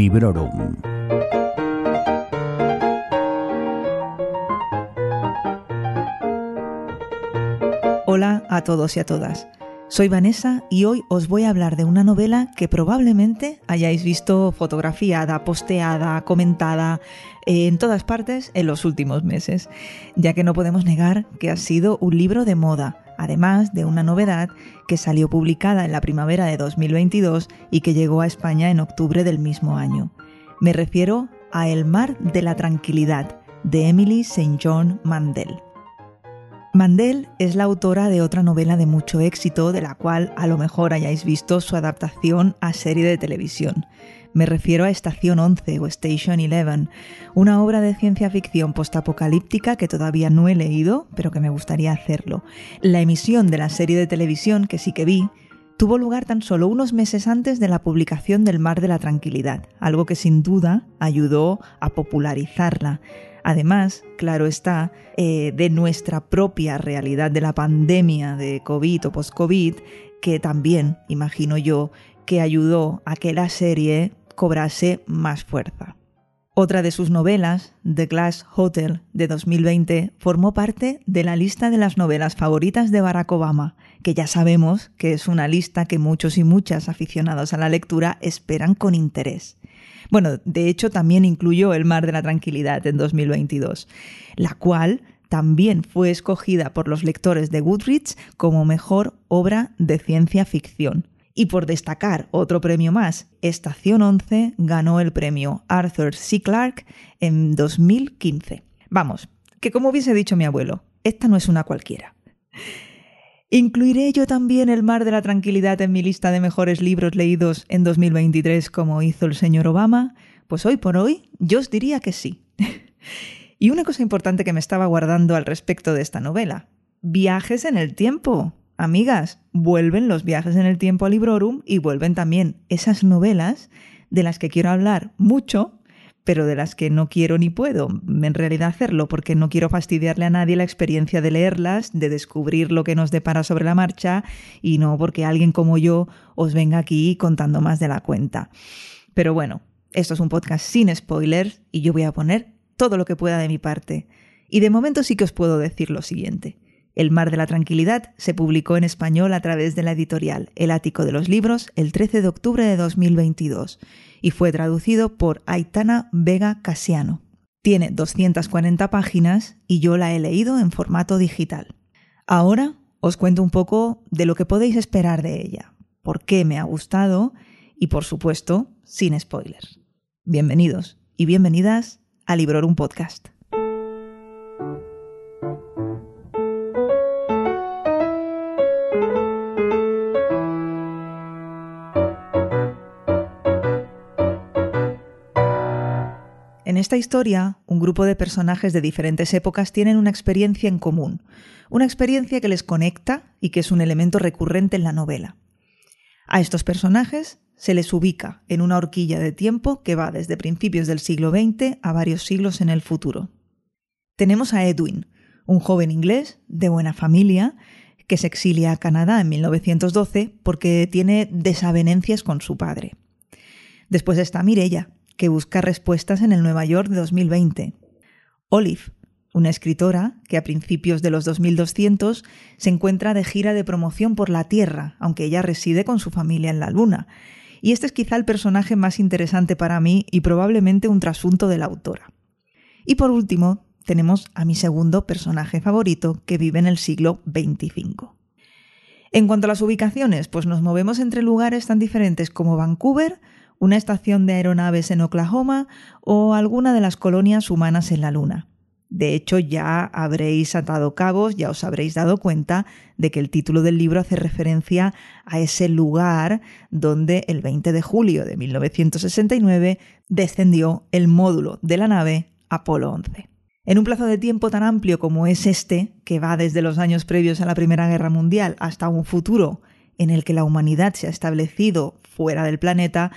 Librorum. Hola a todos y a todas. Soy Vanessa y hoy os voy a hablar de una novela que probablemente hayáis visto fotografiada, posteada, comentada eh, en todas partes en los últimos meses, ya que no podemos negar que ha sido un libro de moda, además de una novedad que salió publicada en la primavera de 2022 y que llegó a España en octubre del mismo año. Me refiero a El mar de la tranquilidad, de Emily St. John Mandel. Mandel es la autora de otra novela de mucho éxito, de la cual a lo mejor hayáis visto su adaptación a serie de televisión. Me refiero a Estación 11 o Station 11, una obra de ciencia ficción postapocalíptica que todavía no he leído, pero que me gustaría hacerlo. La emisión de la serie de televisión, que sí que vi, tuvo lugar tan solo unos meses antes de la publicación del Mar de la Tranquilidad, algo que sin duda ayudó a popularizarla. Además, claro está, eh, de nuestra propia realidad de la pandemia de COVID o post-COVID, que también, imagino yo, que ayudó a que la serie cobrase más fuerza. Otra de sus novelas, The Glass Hotel, de 2020, formó parte de la lista de las novelas favoritas de Barack Obama, que ya sabemos que es una lista que muchos y muchas aficionados a la lectura esperan con interés. Bueno, de hecho también incluyó El Mar de la Tranquilidad en 2022, la cual también fue escogida por los lectores de Goodreads como mejor obra de ciencia ficción. Y por destacar otro premio más, Estación 11 ganó el premio Arthur C. Clarke en 2015. Vamos, que como hubiese dicho mi abuelo, esta no es una cualquiera. ¿Incluiré yo también El mar de la tranquilidad en mi lista de mejores libros leídos en 2023 como hizo el señor Obama? Pues hoy por hoy yo os diría que sí. y una cosa importante que me estaba guardando al respecto de esta novela. Viajes en el tiempo. Amigas, vuelven los viajes en el tiempo a Librorum y vuelven también esas novelas de las que quiero hablar mucho pero de las que no quiero ni puedo en realidad hacerlo, porque no quiero fastidiarle a nadie la experiencia de leerlas, de descubrir lo que nos depara sobre la marcha, y no porque alguien como yo os venga aquí contando más de la cuenta. Pero bueno, esto es un podcast sin spoilers y yo voy a poner todo lo que pueda de mi parte. Y de momento sí que os puedo decir lo siguiente. El Mar de la Tranquilidad se publicó en español a través de la editorial El Ático de los Libros el 13 de octubre de 2022 y fue traducido por Aitana Vega Casiano. Tiene 240 páginas y yo la he leído en formato digital. Ahora os cuento un poco de lo que podéis esperar de ella, por qué me ha gustado y por supuesto sin spoilers. Bienvenidos y bienvenidas a Librorum Podcast. Esta historia, un grupo de personajes de diferentes épocas tienen una experiencia en común, una experiencia que les conecta y que es un elemento recurrente en la novela. A estos personajes se les ubica en una horquilla de tiempo que va desde principios del siglo XX a varios siglos en el futuro. Tenemos a Edwin, un joven inglés de buena familia que se exilia a Canadá en 1912 porque tiene desavenencias con su padre. Después está Mirella, que busca respuestas en el Nueva York de 2020. Olive, una escritora que a principios de los 2200 se encuentra de gira de promoción por la Tierra, aunque ella reside con su familia en la Luna. Y este es quizá el personaje más interesante para mí y probablemente un trasunto de la autora. Y por último, tenemos a mi segundo personaje favorito que vive en el siglo XXV. En cuanto a las ubicaciones, pues nos movemos entre lugares tan diferentes como Vancouver, una estación de aeronaves en Oklahoma o alguna de las colonias humanas en la Luna. De hecho, ya habréis atado cabos, ya os habréis dado cuenta de que el título del libro hace referencia a ese lugar donde el 20 de julio de 1969 descendió el módulo de la nave Apolo 11. En un plazo de tiempo tan amplio como es este, que va desde los años previos a la Primera Guerra Mundial hasta un futuro en el que la humanidad se ha establecido fuera del planeta,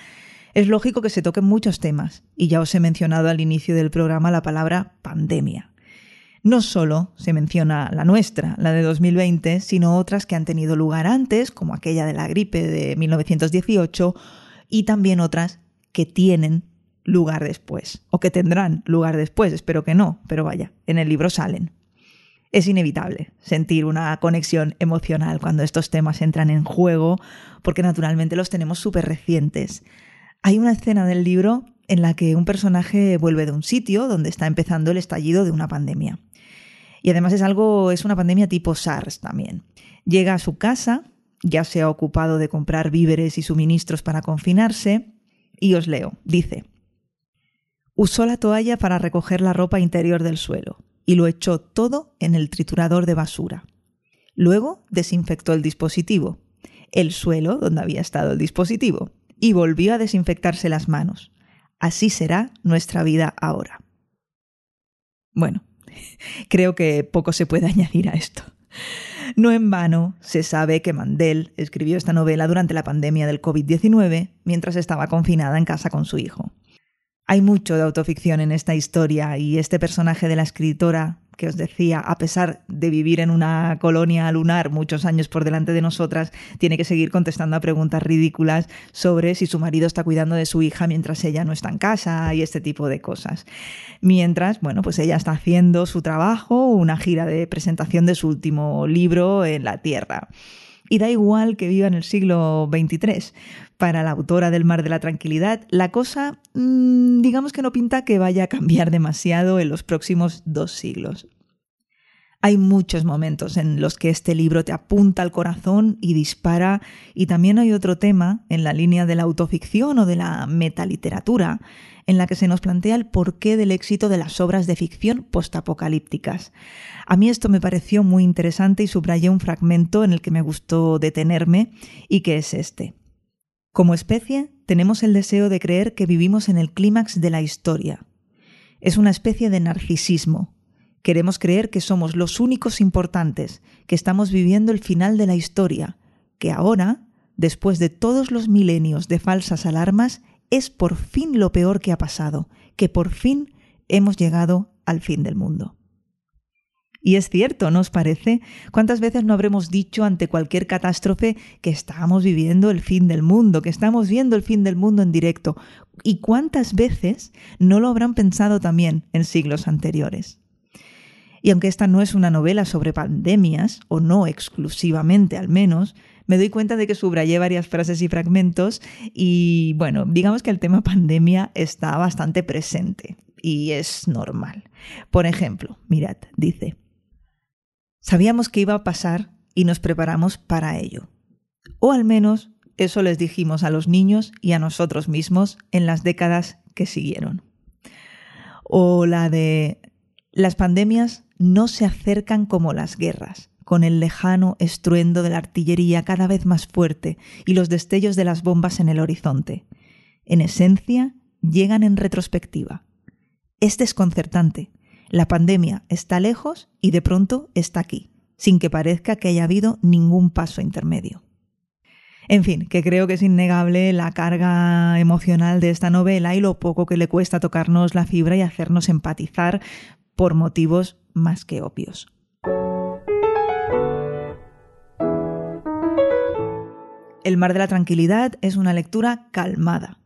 es lógico que se toquen muchos temas, y ya os he mencionado al inicio del programa la palabra pandemia. No solo se menciona la nuestra, la de 2020, sino otras que han tenido lugar antes, como aquella de la gripe de 1918, y también otras que tienen lugar después, o que tendrán lugar después, espero que no, pero vaya, en el libro salen. Es inevitable sentir una conexión emocional cuando estos temas entran en juego, porque naturalmente los tenemos súper recientes. Hay una escena del libro en la que un personaje vuelve de un sitio donde está empezando el estallido de una pandemia. Y además es algo, es una pandemia tipo SARS también. Llega a su casa, ya se ha ocupado de comprar víveres y suministros para confinarse, y os leo, dice, Usó la toalla para recoger la ropa interior del suelo y lo echó todo en el triturador de basura. Luego desinfectó el dispositivo, el suelo donde había estado el dispositivo, y volvió a desinfectarse las manos. Así será nuestra vida ahora. Bueno, creo que poco se puede añadir a esto. No en vano se sabe que Mandel escribió esta novela durante la pandemia del COVID-19 mientras estaba confinada en casa con su hijo. Hay mucho de autoficción en esta historia y este personaje de la escritora que os decía, a pesar de vivir en una colonia lunar muchos años por delante de nosotras, tiene que seguir contestando a preguntas ridículas sobre si su marido está cuidando de su hija mientras ella no está en casa y este tipo de cosas. Mientras, bueno, pues ella está haciendo su trabajo, una gira de presentación de su último libro en la Tierra. Y da igual que viva en el siglo XXIII. Para la autora del Mar de la Tranquilidad, la cosa, mm, digamos que no pinta que vaya a cambiar demasiado en los próximos dos siglos. Hay muchos momentos en los que este libro te apunta al corazón y dispara, y también hay otro tema en la línea de la autoficción o de la metaliteratura, en la que se nos plantea el porqué del éxito de las obras de ficción postapocalípticas. A mí esto me pareció muy interesante y subrayé un fragmento en el que me gustó detenerme y que es este. Como especie, tenemos el deseo de creer que vivimos en el clímax de la historia. Es una especie de narcisismo, Queremos creer que somos los únicos importantes, que estamos viviendo el final de la historia, que ahora, después de todos los milenios de falsas alarmas, es por fin lo peor que ha pasado, que por fin hemos llegado al fin del mundo. Y es cierto, ¿no os parece? ¿Cuántas veces no habremos dicho ante cualquier catástrofe que estamos viviendo el fin del mundo, que estamos viendo el fin del mundo en directo? ¿Y cuántas veces no lo habrán pensado también en siglos anteriores? Y aunque esta no es una novela sobre pandemias, o no exclusivamente al menos, me doy cuenta de que subrayé varias frases y fragmentos y bueno, digamos que el tema pandemia está bastante presente y es normal. Por ejemplo, mirad, dice, sabíamos que iba a pasar y nos preparamos para ello. O al menos eso les dijimos a los niños y a nosotros mismos en las décadas que siguieron. O la de las pandemias no se acercan como las guerras, con el lejano estruendo de la artillería cada vez más fuerte y los destellos de las bombas en el horizonte. En esencia, llegan en retrospectiva. Es desconcertante. La pandemia está lejos y de pronto está aquí, sin que parezca que haya habido ningún paso intermedio. En fin, que creo que es innegable la carga emocional de esta novela y lo poco que le cuesta tocarnos la fibra y hacernos empatizar por motivos más que obvios. El mar de la tranquilidad es una lectura calmada.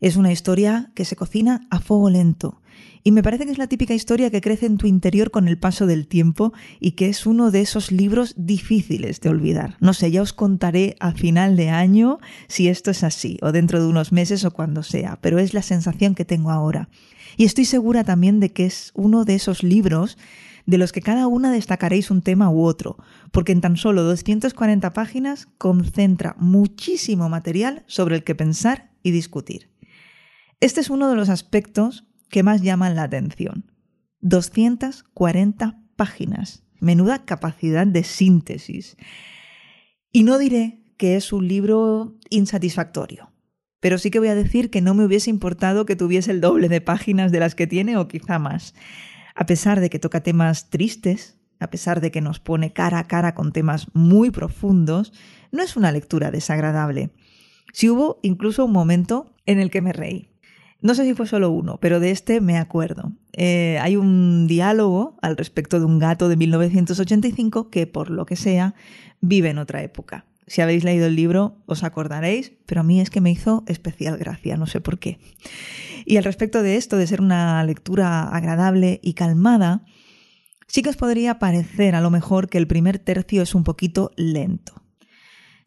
Es una historia que se cocina a fuego lento. Y me parece que es la típica historia que crece en tu interior con el paso del tiempo y que es uno de esos libros difíciles de olvidar. No sé, ya os contaré a final de año si esto es así, o dentro de unos meses o cuando sea, pero es la sensación que tengo ahora. Y estoy segura también de que es uno de esos libros de los que cada una destacaréis un tema u otro, porque en tan solo 240 páginas concentra muchísimo material sobre el que pensar y discutir. Este es uno de los aspectos que más llaman la atención. 240 páginas. Menuda capacidad de síntesis. Y no diré que es un libro insatisfactorio. Pero sí que voy a decir que no me hubiese importado que tuviese el doble de páginas de las que tiene o quizá más. A pesar de que toca temas tristes, a pesar de que nos pone cara a cara con temas muy profundos, no es una lectura desagradable. Si hubo incluso un momento en el que me reí. No sé si fue solo uno, pero de este me acuerdo. Eh, hay un diálogo al respecto de un gato de 1985 que, por lo que sea, vive en otra época si habéis leído el libro os acordaréis, pero a mí es que me hizo especial gracia, no sé por qué. Y al respecto de esto, de ser una lectura agradable y calmada, sí que os podría parecer a lo mejor que el primer tercio es un poquito lento.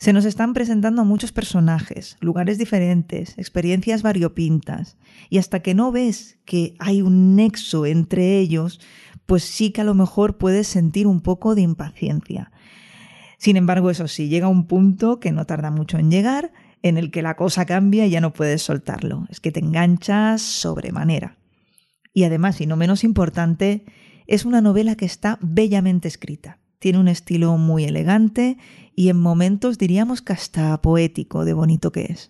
Se nos están presentando muchos personajes, lugares diferentes, experiencias variopintas, y hasta que no ves que hay un nexo entre ellos, pues sí que a lo mejor puedes sentir un poco de impaciencia. Sin embargo, eso sí, llega un punto que no tarda mucho en llegar, en el que la cosa cambia y ya no puedes soltarlo. Es que te enganchas sobremanera. Y además, y no menos importante, es una novela que está bellamente escrita. Tiene un estilo muy elegante y en momentos diríamos que hasta poético de bonito que es.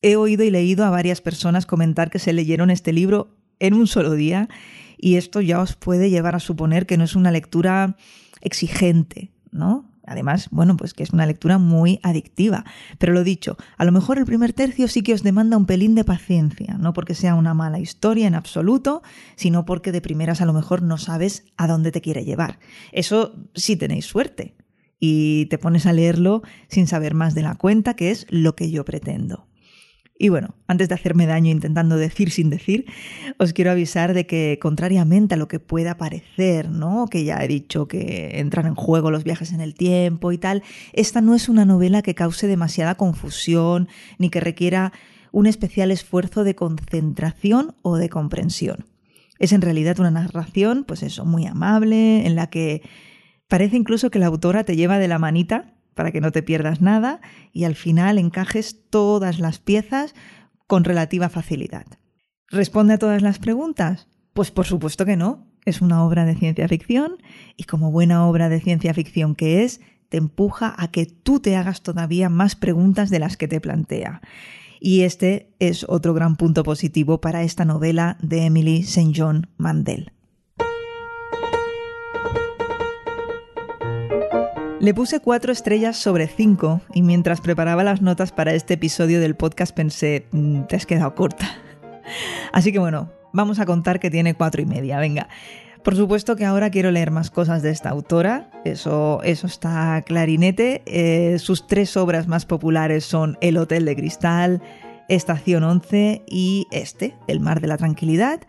He oído y leído a varias personas comentar que se leyeron este libro en un solo día y esto ya os puede llevar a suponer que no es una lectura exigente, ¿no? Además, bueno, pues que es una lectura muy adictiva. Pero lo dicho, a lo mejor el primer tercio sí que os demanda un pelín de paciencia, no porque sea una mala historia en absoluto, sino porque de primeras a lo mejor no sabes a dónde te quiere llevar. Eso sí tenéis suerte. Y te pones a leerlo sin saber más de la cuenta, que es lo que yo pretendo. Y bueno, antes de hacerme daño intentando decir sin decir, os quiero avisar de que, contrariamente a lo que pueda parecer, ¿no? Que ya he dicho que entran en juego los viajes en el tiempo y tal, esta no es una novela que cause demasiada confusión ni que requiera un especial esfuerzo de concentración o de comprensión. Es en realidad una narración, pues eso, muy amable, en la que parece incluso que la autora te lleva de la manita para que no te pierdas nada y al final encajes todas las piezas con relativa facilidad. ¿Responde a todas las preguntas? Pues por supuesto que no. Es una obra de ciencia ficción y como buena obra de ciencia ficción que es, te empuja a que tú te hagas todavía más preguntas de las que te plantea. Y este es otro gran punto positivo para esta novela de Emily St. John Mandel. Le puse cuatro estrellas sobre cinco y mientras preparaba las notas para este episodio del podcast pensé, mm, te has quedado corta. Así que bueno, vamos a contar que tiene cuatro y media, venga. Por supuesto que ahora quiero leer más cosas de esta autora, eso, eso está clarinete. Eh, sus tres obras más populares son El Hotel de Cristal, Estación 11 y este, El Mar de la Tranquilidad.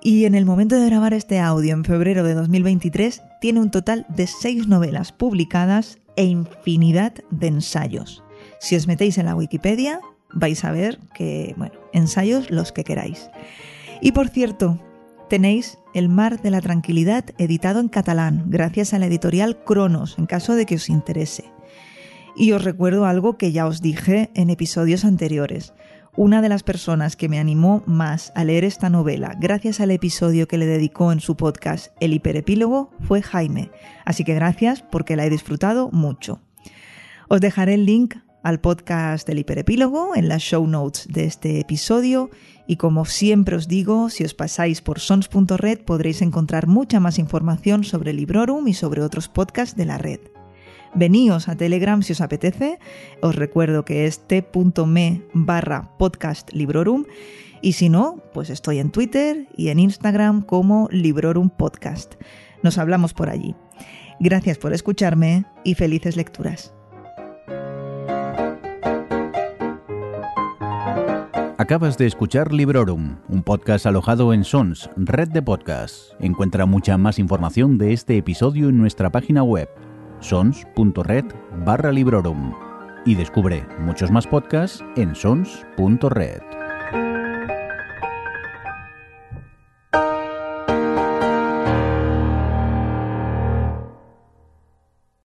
Y en el momento de grabar este audio, en febrero de 2023, tiene un total de seis novelas publicadas e infinidad de ensayos. Si os metéis en la Wikipedia, vais a ver que, bueno, ensayos los que queráis. Y por cierto, tenéis El Mar de la Tranquilidad editado en catalán, gracias a la editorial Cronos, en caso de que os interese. Y os recuerdo algo que ya os dije en episodios anteriores. Una de las personas que me animó más a leer esta novela, gracias al episodio que le dedicó en su podcast El hiperepílogo, fue Jaime. Así que gracias porque la he disfrutado mucho. Os dejaré el link al podcast del hiperepílogo en las show notes de este episodio y como siempre os digo, si os pasáis por sons.red podréis encontrar mucha más información sobre Librorum y sobre otros podcasts de la red. Veníos a Telegram si os apetece. Os recuerdo que es t.me barra podcast Librorum. Y si no, pues estoy en Twitter y en Instagram como Librorum Podcast. Nos hablamos por allí. Gracias por escucharme y felices lecturas. Acabas de escuchar Librorum, un podcast alojado en Sons, red de podcasts. Encuentra mucha más información de este episodio en nuestra página web sons.red barra librorum y descubre muchos más podcasts en sons.red.